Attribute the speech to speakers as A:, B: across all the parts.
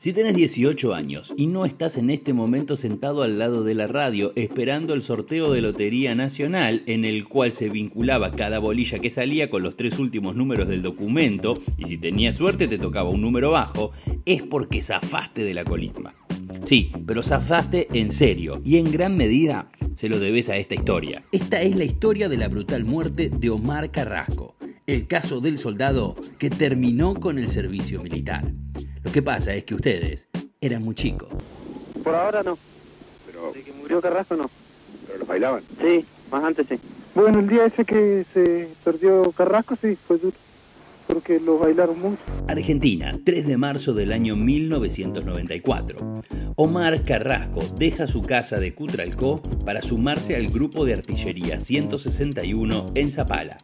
A: Si tenés 18 años y no estás en este momento sentado al lado de la radio esperando el sorteo de Lotería Nacional en el cual se vinculaba cada bolilla que salía con los tres últimos números del documento y si tenías suerte te tocaba un número bajo, es porque zafaste de la colisma. Sí, pero zafaste en serio y en gran medida se lo debes a esta historia. Esta es la historia de la brutal muerte de Omar Carrasco, el caso del soldado que terminó con el servicio militar. Lo que pasa es que ustedes eran muy chicos.
B: Por ahora no.
C: Pero,
B: De que murió Carrasco no.
C: pero los bailaban.
B: Sí, más antes sí.
D: Bueno, el día ese que se perdió Carrasco, sí, fue duro. Porque lo bailaron mucho.
A: Argentina, 3 de marzo del año 1994. Omar Carrasco deja su casa de Cutralcó para sumarse al grupo de artillería 161 en Zapala.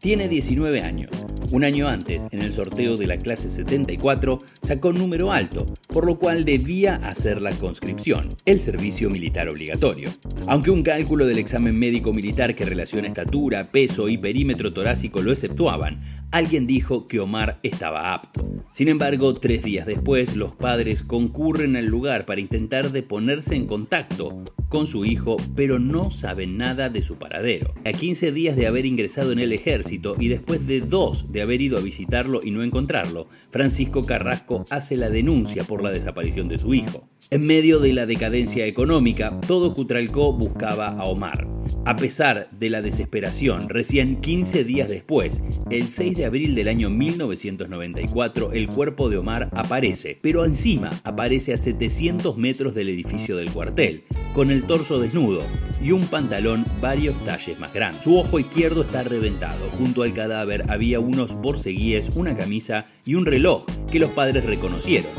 A: Tiene 19 años. Un año antes, en el sorteo de la clase 74, sacó número alto, por lo cual debía hacer la conscripción, el servicio militar obligatorio. Aunque un cálculo del examen médico militar que relaciona estatura, peso y perímetro torácico lo exceptuaban, alguien dijo que Omar estaba apto. Sin embargo, tres días después, los padres concurren al lugar para intentar ponerse en contacto con su hijo, pero no saben nada de su paradero. A 15 días de haber ingresado en el ejército y después de dos haber ido a visitarlo y no encontrarlo, Francisco Carrasco hace la denuncia por la desaparición de su hijo. En medio de la decadencia económica, todo Cutralcó buscaba a Omar. A pesar de la desesperación, recién 15 días después, el 6 de abril del año 1994, el cuerpo de Omar aparece, pero encima aparece a 700 metros del edificio del cuartel, con el torso desnudo y un pantalón varios talles más grande. Su ojo izquierdo está reventado. Junto al cadáver había unos borceguíes, una camisa y un reloj que los padres reconocieron.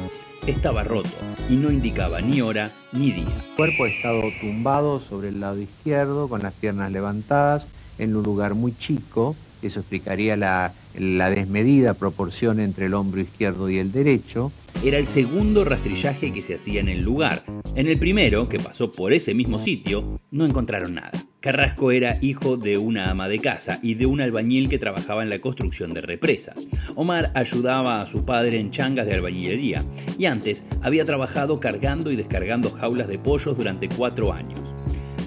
A: Estaba roto y no indicaba ni hora ni día.
E: El cuerpo ha estado tumbado sobre el lado izquierdo, con las piernas levantadas, en un lugar muy chico. Eso explicaría la, la desmedida proporción entre el hombro izquierdo y el derecho.
A: Era el segundo rastrillaje que se hacía en el lugar. En el primero, que pasó por ese mismo sitio, no encontraron nada. Carrasco era hijo de una ama de casa y de un albañil que trabajaba en la construcción de represas. Omar ayudaba a su padre en changas de albañilería y antes había trabajado cargando y descargando jaulas de pollos durante cuatro años.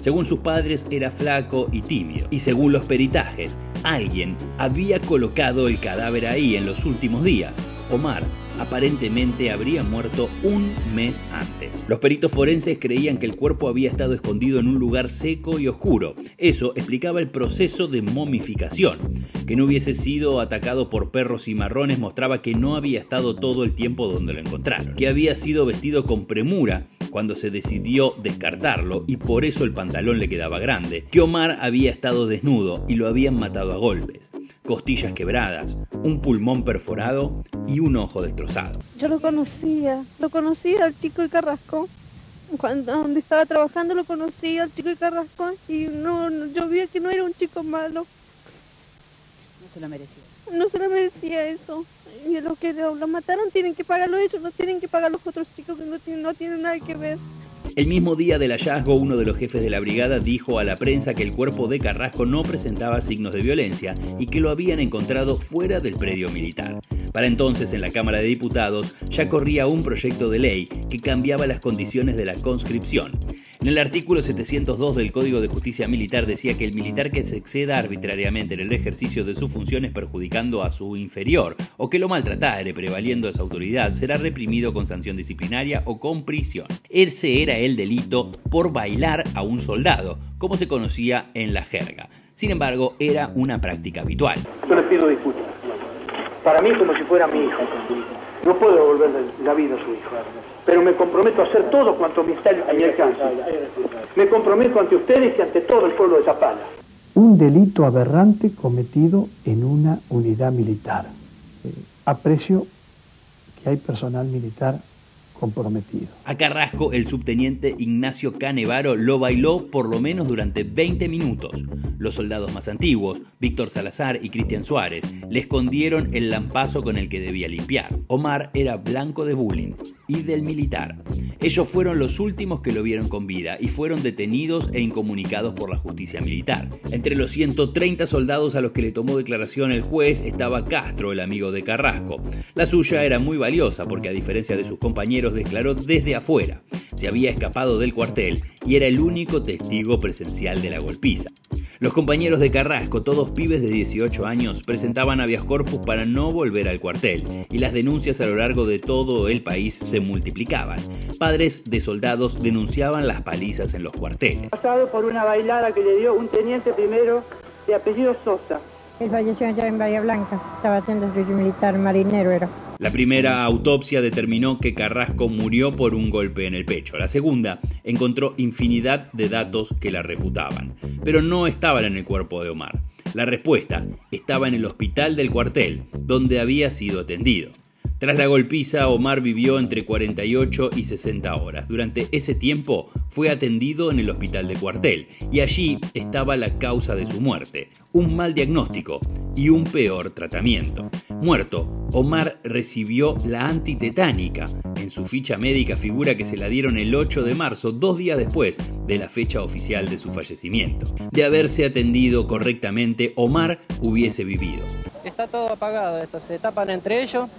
A: Según sus padres era flaco y tímido y según los peritajes, alguien había colocado el cadáver ahí en los últimos días. Omar aparentemente habría muerto un mes antes. Los peritos forenses creían que el cuerpo había estado escondido en un lugar seco y oscuro. Eso explicaba el proceso de momificación. Que no hubiese sido atacado por perros y marrones mostraba que no había estado todo el tiempo donde lo encontraron. Que había sido vestido con premura cuando se decidió descartarlo y por eso el pantalón le quedaba grande. Que Omar había estado desnudo y lo habían matado a golpes costillas quebradas, un pulmón perforado y un ojo destrozado.
F: Yo lo conocía, lo conocía al chico de Carrasco. Cuando donde estaba trabajando lo conocía al chico de Carrasco y no, no- yo vi que no era un chico malo,
G: No se lo merecía.
F: No se lo merecía eso. Y los que lo mataron tienen que pagarlo ellos, no tienen que pagar los otros chicos que no tienen, no tienen nada que ver.
A: El mismo día del hallazgo, uno de los jefes de la brigada dijo a la prensa que el cuerpo de Carrasco no presentaba signos de violencia y que lo habían encontrado fuera del predio militar. Para entonces, en la Cámara de Diputados ya corría un proyecto de ley que cambiaba las condiciones de la conscripción. En el artículo 702 del Código de Justicia Militar decía que el militar que se exceda arbitrariamente en el ejercicio de sus funciones perjudicando a su inferior o que lo maltratare prevaliendo esa autoridad será reprimido con sanción disciplinaria o con prisión. Ese era el delito por bailar a un soldado, como se conocía en la jerga. Sin embargo, era una práctica habitual.
D: Yo le pido disculpas. Para mí como si fuera mi hijo. No puedo devolverle la vida a su hijo. Pero me comprometo a hacer todo cuanto me está a mi alcance. Me comprometo ante ustedes y ante todo el pueblo de Zapala.
H: un delito aberrante cometido en una unidad militar. Eh, aprecio que hay personal militar comprometido.
A: A Carrasco, el subteniente Ignacio Canevaro lo bailó por lo menos durante 20 minutos. Los soldados más antiguos, Víctor Salazar y Cristian Suárez, le escondieron el lampazo con el que debía limpiar. Omar era blanco de bullying y del militar. Ellos fueron los últimos que lo vieron con vida y fueron detenidos e incomunicados por la justicia militar. Entre los 130 soldados a los que le tomó declaración el juez estaba Castro, el amigo de Carrasco. La suya era muy valiosa porque a diferencia de sus compañeros declaró desde afuera. Se había escapado del cuartel y era el único testigo presencial de la golpiza. Los compañeros de Carrasco, todos pibes de 18 años, presentaban habeas corpus para no volver al cuartel y las denuncias a lo largo de todo el país se multiplicaban. Padres de soldados denunciaban las palizas en los cuarteles.
I: Pasado por una bailada que le dio un teniente primero de apellido Sosa.
J: Él falleció allá en Bahía Blanca, estaba haciendo servicio militar, marinero era.
A: La primera autopsia determinó que Carrasco murió por un golpe en el pecho. La segunda encontró infinidad de datos que la refutaban, pero no estaban en el cuerpo de Omar. La respuesta estaba en el hospital del cuartel, donde había sido atendido. Tras la golpiza, Omar vivió entre 48 y 60 horas. Durante ese tiempo fue atendido en el hospital de cuartel y allí estaba la causa de su muerte, un mal diagnóstico y un peor tratamiento. Muerto, Omar recibió la antitetánica. En su ficha médica figura que se la dieron el 8 de marzo, dos días después de la fecha oficial de su fallecimiento. De haberse atendido correctamente, Omar hubiese vivido.
K: Está todo apagado esto, se tapan entre ellos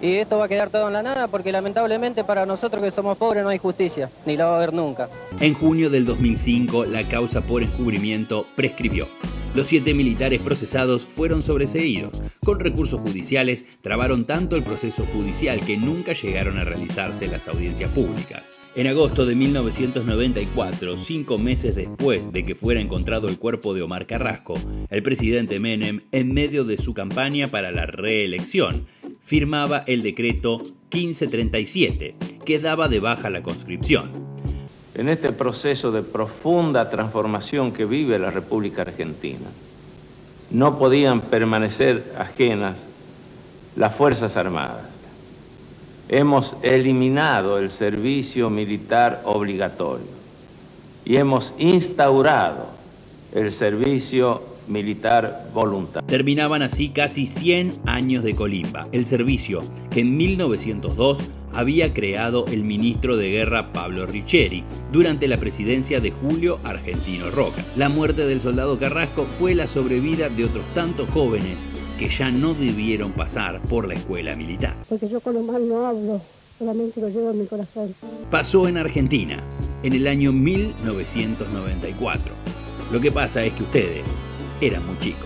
K: y esto va a quedar todo en la nada porque lamentablemente para nosotros que somos pobres no hay justicia, ni la va a haber nunca.
A: En junio del 2005 la causa por encubrimiento prescribió. Los siete militares procesados fueron sobreseídos. Con recursos judiciales trabaron tanto el proceso judicial que nunca llegaron a realizarse las audiencias públicas. En agosto de 1994, cinco meses después de que fuera encontrado el cuerpo de Omar Carrasco, el presidente Menem, en medio de su campaña para la reelección, firmaba el decreto 1537, que daba de baja la conscripción.
L: En este proceso de profunda transformación que vive la República Argentina, no podían permanecer ajenas las Fuerzas Armadas hemos eliminado el servicio militar obligatorio y hemos instaurado el servicio militar voluntario.
A: Terminaban así casi 100 años de colimba, el servicio que en 1902 había creado el ministro de Guerra Pablo Richeri durante la presidencia de Julio Argentino Roca. La muerte del soldado Carrasco fue la sobrevida de otros tantos jóvenes que ya no debieron pasar por la escuela militar.
J: Porque yo con Omar no hablo, solamente lo llevo en mi corazón.
A: Pasó en Argentina, en el año 1994. Lo que pasa es que ustedes eran muy chicos.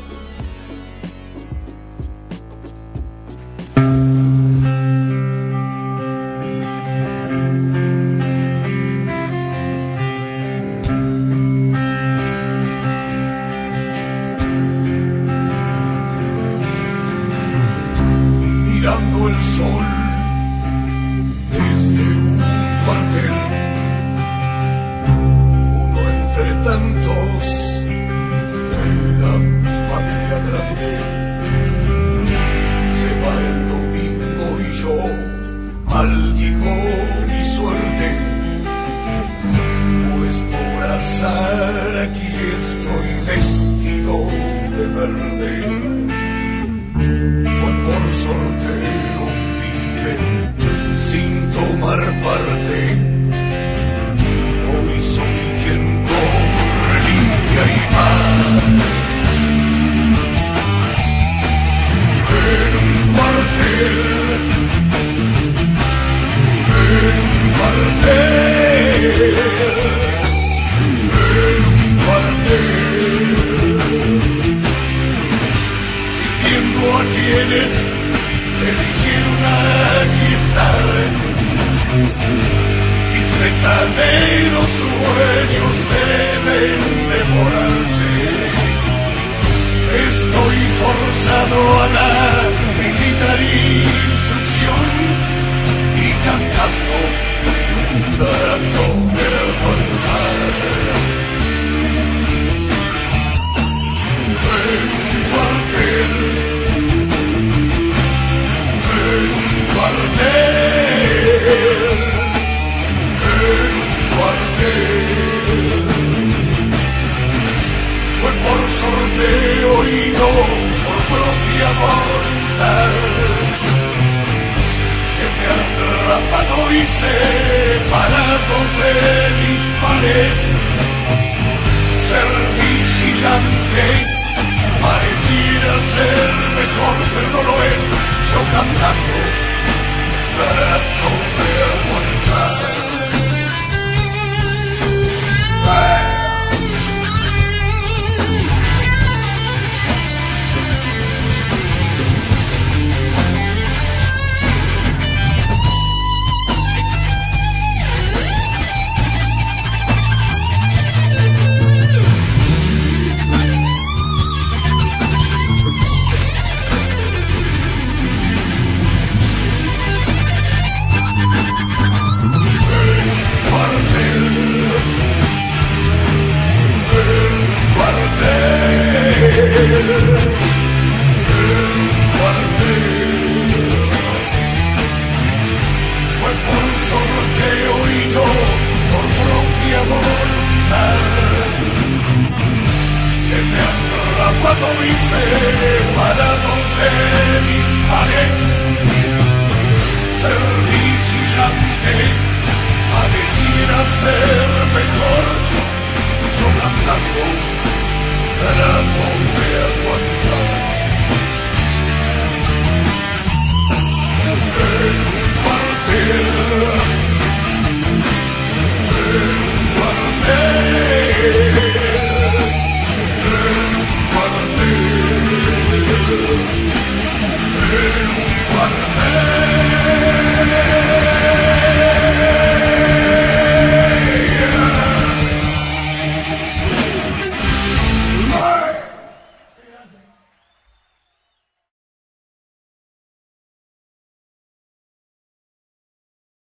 M: Ser vigilante